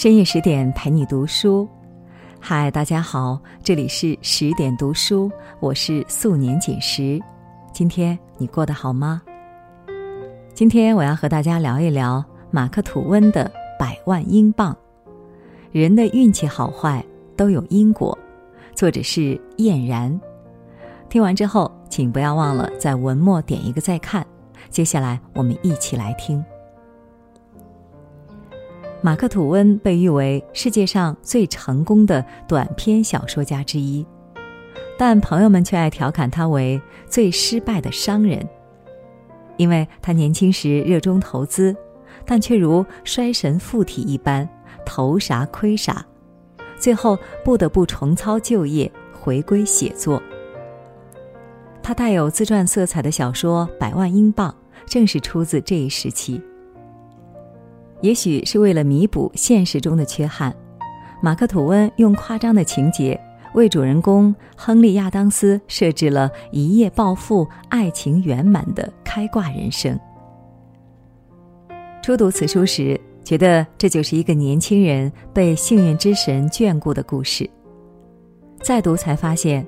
深夜十点陪你读书，嗨，大家好，这里是十点读书，我是素年锦时。今天你过得好吗？今天我要和大家聊一聊马克吐温的《百万英镑》。人的运气好坏都有因果，作者是晏然。听完之后，请不要忘了在文末点一个再看。接下来，我们一起来听。马克·吐温被誉为世界上最成功的短篇小说家之一，但朋友们却爱调侃他为最失败的商人，因为他年轻时热衷投资，但却如衰神附体一般，投啥亏啥，最后不得不重操旧业，回归写作。他带有自传色彩的小说《百万英镑》正是出自这一时期。也许是为了弥补现实中的缺憾，马克·吐温用夸张的情节为主人公亨利·亚当斯设置了一夜暴富、爱情圆满的开挂人生。初读此书时，觉得这就是一个年轻人被幸运之神眷顾的故事。再读才发现，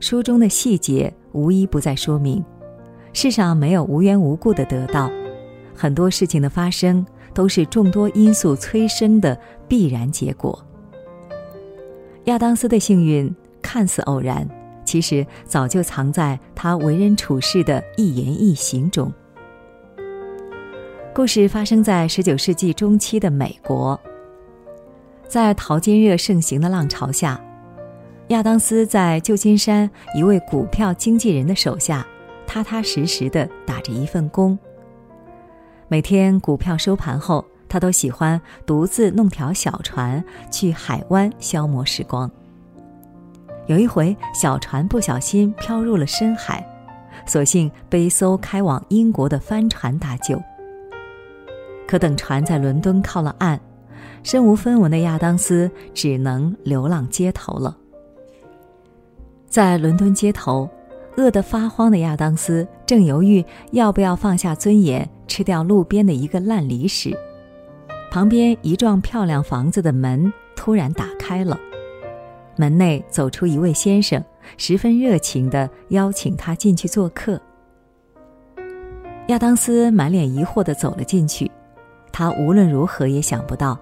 书中的细节无一不在说明，世上没有无缘无故的得到，很多事情的发生。都是众多因素催生的必然结果。亚当斯的幸运看似偶然，其实早就藏在他为人处事的一言一行中。故事发生在十九世纪中期的美国，在淘金热盛行的浪潮下，亚当斯在旧金山一位股票经纪人的手下，踏踏实实的打着一份工。每天股票收盘后，他都喜欢独自弄条小船去海湾消磨时光。有一回，小船不小心飘入了深海，索性被一艘开往英国的帆船搭救。可等船在伦敦靠了岸，身无分文的亚当斯只能流浪街头了。在伦敦街头。饿得发慌的亚当斯正犹豫要不要放下尊严吃掉路边的一个烂梨时，旁边一幢漂亮房子的门突然打开了，门内走出一位先生，十分热情地邀请他进去做客。亚当斯满脸疑惑地走了进去，他无论如何也想不到，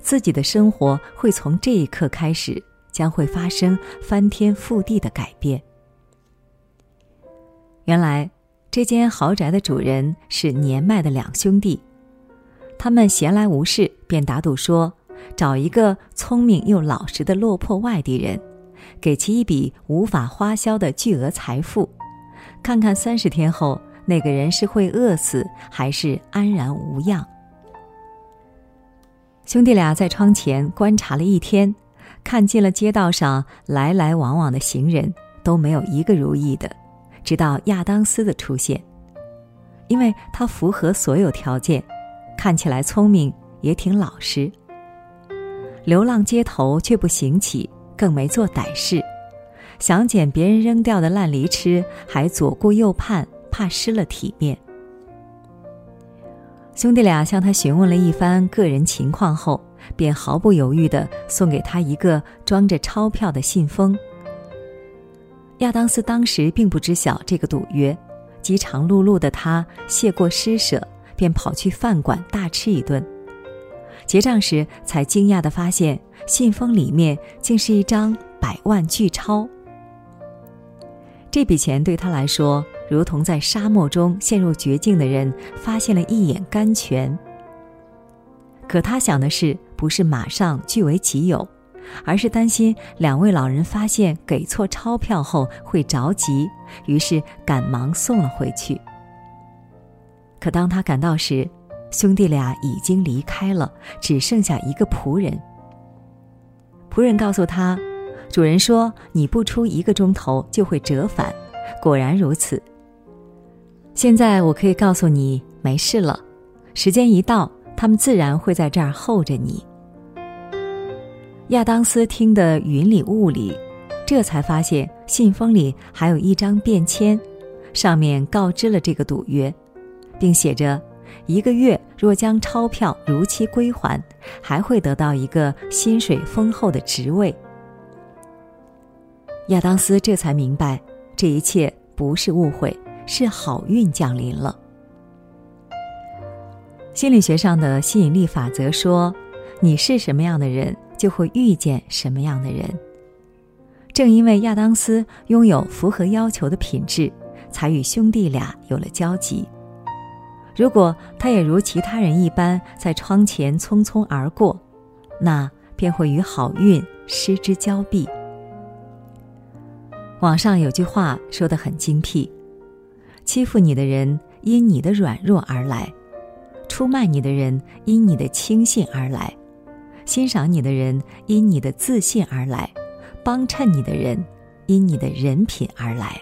自己的生活会从这一刻开始将会发生翻天覆地的改变。原来，这间豪宅的主人是年迈的两兄弟，他们闲来无事，便打赌说，找一个聪明又老实的落魄外地人，给其一笔无法花销的巨额财富，看看三十天后那个人是会饿死还是安然无恙。兄弟俩在窗前观察了一天，看尽了街道上来来往往的行人，都没有一个如意的。直到亚当斯的出现，因为他符合所有条件，看起来聪明，也挺老实。流浪街头却不行乞，更没做歹事，想捡别人扔掉的烂梨吃，还左顾右盼，怕失了体面。兄弟俩向他询问了一番个人情况后，便毫不犹豫地送给他一个装着钞票的信封。亚当斯当时并不知晓这个赌约，饥肠辘辘的他谢过施舍，便跑去饭馆大吃一顿。结账时，才惊讶的发现信封里面竟是一张百万巨钞。这笔钱对他来说，如同在沙漠中陷入绝境的人发现了一眼甘泉。可他想的是，不是马上据为己有。而是担心两位老人发现给错钞票后会着急，于是赶忙送了回去。可当他赶到时，兄弟俩已经离开了，只剩下一个仆人。仆人告诉他，主人说你不出一个钟头就会折返，果然如此。现在我可以告诉你，没事了，时间一到，他们自然会在这儿候着你。亚当斯听得云里雾里，这才发现信封里还有一张便签，上面告知了这个赌约，并写着：一个月若将钞票如期归还，还会得到一个薪水丰厚的职位。亚当斯这才明白，这一切不是误会，是好运降临了。心理学上的吸引力法则说：“你是什么样的人，就会遇见什么样的人。”正因为亚当斯拥有符合要求的品质，才与兄弟俩有了交集。如果他也如其他人一般在窗前匆匆而过，那便会与好运失之交臂。网上有句话说的很精辟：欺负你的人因你的软弱而来，出卖你的人因你的轻信而来，欣赏你的人因你的自信而来，帮衬你的人因你的人品而来。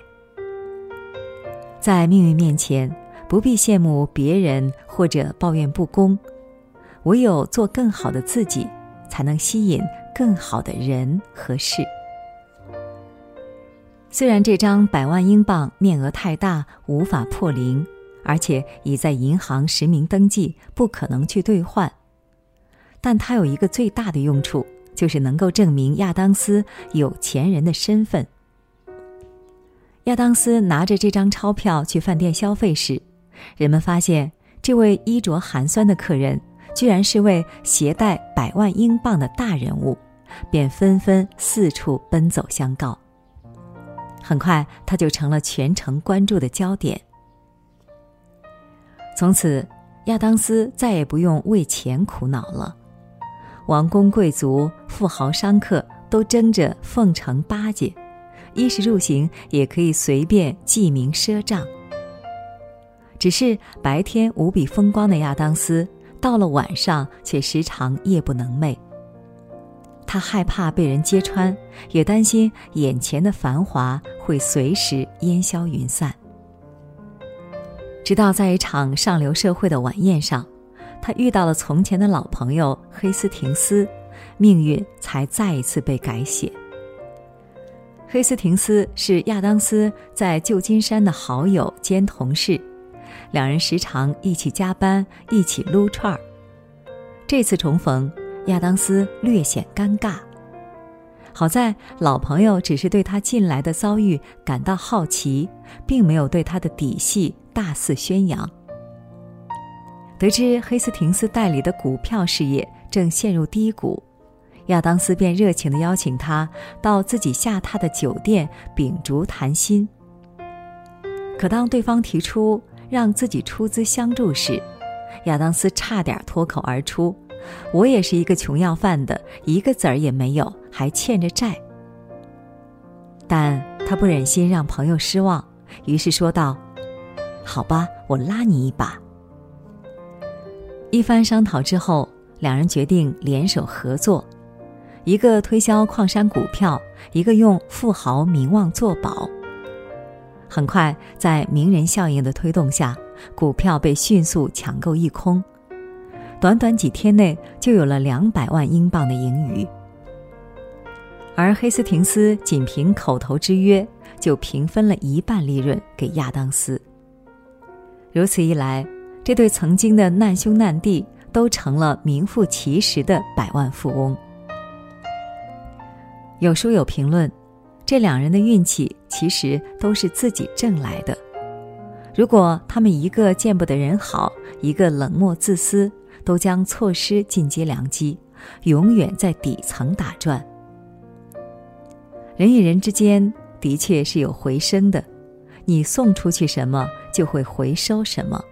在命运面前。不必羡慕别人或者抱怨不公，唯有做更好的自己，才能吸引更好的人和事。虽然这张百万英镑面额太大，无法破零，而且已在银行实名登记，不可能去兑换，但它有一个最大的用处，就是能够证明亚当斯有钱人的身份。亚当斯拿着这张钞票去饭店消费时。人们发现，这位衣着寒酸的客人居然是位携带百万英镑的大人物，便纷纷四处奔走相告。很快，他就成了全城关注的焦点。从此，亚当斯再也不用为钱苦恼了。王公贵族、富豪商客都争着奉承巴结，衣食住行也可以随便记名赊账。只是白天无比风光的亚当斯，到了晚上却时常夜不能寐。他害怕被人揭穿，也担心眼前的繁华会随时烟消云散。直到在一场上流社会的晚宴上，他遇到了从前的老朋友黑斯廷斯，命运才再一次被改写。黑斯廷斯是亚当斯在旧金山的好友兼同事。两人时常一起加班，一起撸串儿。这次重逢，亚当斯略显尴尬。好在老朋友只是对他近来的遭遇感到好奇，并没有对他的底细大肆宣扬。得知黑斯廷斯代理的股票事业正陷入低谷，亚当斯便热情地邀请他到自己下榻的酒店秉烛谈心。可当对方提出，让自己出资相助时，亚当斯差点脱口而出：“我也是一个穷要饭的，一个子儿也没有，还欠着债。”但他不忍心让朋友失望，于是说道：“好吧，我拉你一把。”一番商讨之后，两人决定联手合作，一个推销矿山股票，一个用富豪名望做保。很快，在名人效应的推动下，股票被迅速抢购一空。短短几天内，就有了两百万英镑的盈余。而黑斯廷斯仅凭口头之约，就平分了一半利润给亚当斯。如此一来，这对曾经的难兄难弟都成了名副其实的百万富翁。有书友评论。这两人的运气其实都是自己挣来的。如果他们一个见不得人好，一个冷漠自私，都将错失进阶良机，永远在底层打转。人与人之间的确是有回声的，你送出去什么，就会回收什么。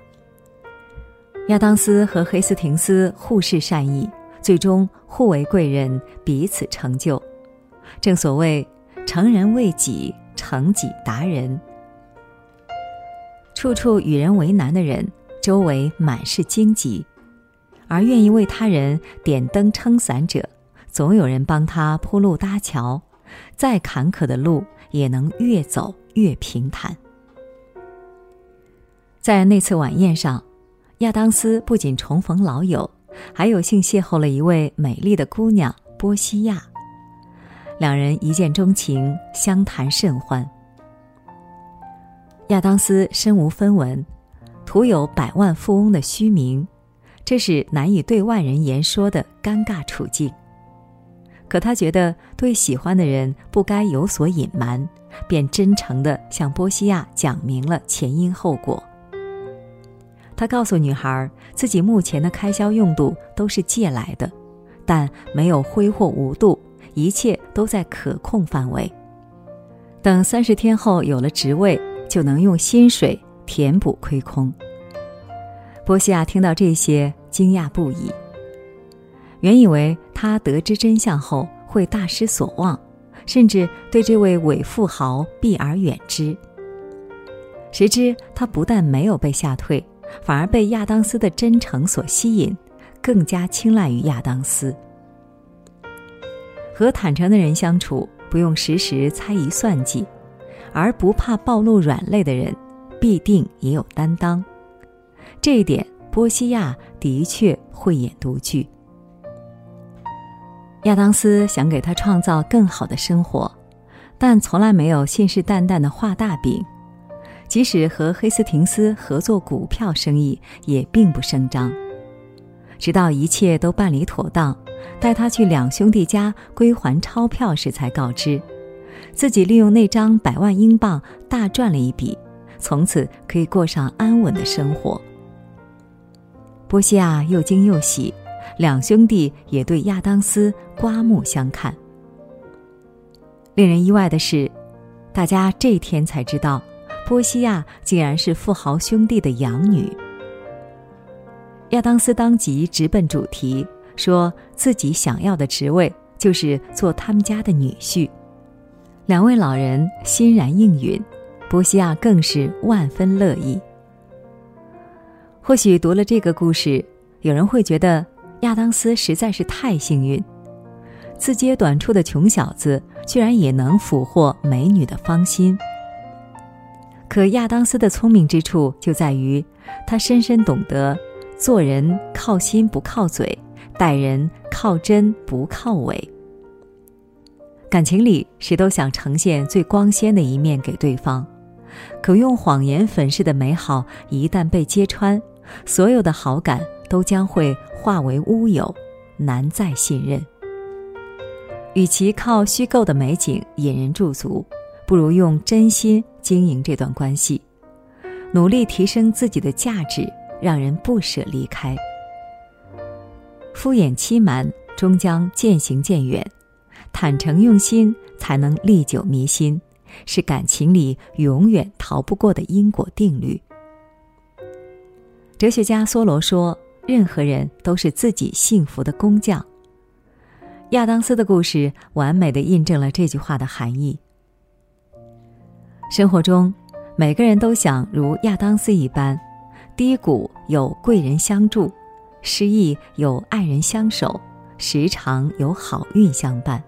亚当斯和黑斯廷斯互视善意，最终互为贵人，彼此成就。正所谓。成人为己，成己达人。处处与人为难的人，周围满是荆棘；而愿意为他人点灯撑伞者，总有人帮他铺路搭桥。再坎坷的路，也能越走越平坦。在那次晚宴上，亚当斯不仅重逢老友，还有幸邂逅了一位美丽的姑娘波西亚。两人一见钟情，相谈甚欢。亚当斯身无分文，徒有百万富翁的虚名，这是难以对外人言说的尴尬处境。可他觉得对喜欢的人不该有所隐瞒，便真诚地向波西亚讲明了前因后果。他告诉女孩，自己目前的开销用度都是借来的，但没有挥霍无度，一切都在可控范围。等三十天后有了职位，就能用薪水填补亏空。波西亚听到这些，惊讶不已。原以为他得知真相后会大失所望，甚至对这位伪富豪避而远之。谁知他不但没有被吓退，反而被亚当斯的真诚所吸引，更加青睐于亚当斯。和坦诚的人相处，不用时时猜疑算计，而不怕暴露软肋的人，必定也有担当。这一点，波西亚的确慧眼独具。亚当斯想给他创造更好的生活，但从来没有信誓旦旦的画大饼。即使和黑斯廷斯合作股票生意，也并不声张。直到一切都办理妥当，带他去两兄弟家归还钞票时，才告知自己利用那张百万英镑大赚了一笔，从此可以过上安稳的生活。波西亚又惊又喜。两兄弟也对亚当斯刮目相看。令人意外的是，大家这天才知道，波西亚竟然是富豪兄弟的养女。亚当斯当即直奔主题，说自己想要的职位就是做他们家的女婿。两位老人欣然应允，波西亚更是万分乐意。或许读了这个故事，有人会觉得。亚当斯实在是太幸运，自揭短处的穷小子居然也能俘获美女的芳心。可亚当斯的聪明之处就在于，他深深懂得做人靠心不靠嘴，待人靠真不靠伪。感情里谁都想呈现最光鲜的一面给对方，可用谎言粉饰的美好一旦被揭穿，所有的好感都将会。化为乌有，难再信任。与其靠虚构的美景引人驻足，不如用真心经营这段关系，努力提升自己的价值，让人不舍离开。敷衍欺瞒终将渐行渐远，坦诚用心才能历久弥新，是感情里永远逃不过的因果定律。哲学家梭罗说。任何人都是自己幸福的工匠。亚当斯的故事完美的印证了这句话的含义。生活中，每个人都想如亚当斯一般，低谷有贵人相助，失意有爱人相守，时常有好运相伴。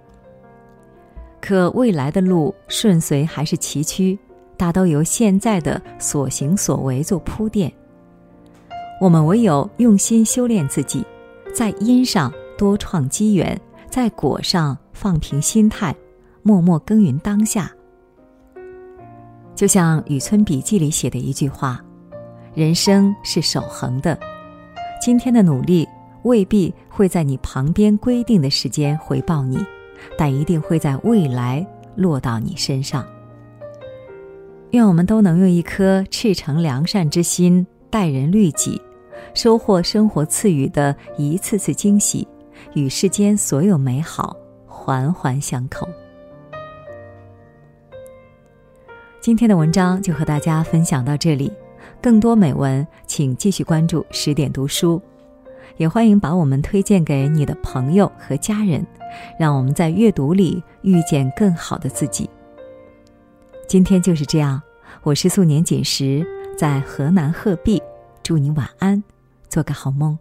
可未来的路顺遂还是崎岖，大都由现在的所行所为做铺垫。我们唯有用心修炼自己，在因上多创机缘，在果上放平心态，默默耕耘当下。就像《雨村笔记》里写的一句话：“人生是守恒的，今天的努力未必会在你旁边规定的时间回报你，但一定会在未来落到你身上。”愿我们都能用一颗赤诚良善之心待人律己。收获生活赐予的一次次惊喜，与世间所有美好环环相扣。今天的文章就和大家分享到这里，更多美文请继续关注十点读书，也欢迎把我们推荐给你的朋友和家人，让我们在阅读里遇见更好的自己。今天就是这样，我是素年锦时，在河南鹤壁。祝你晚安，做个好梦。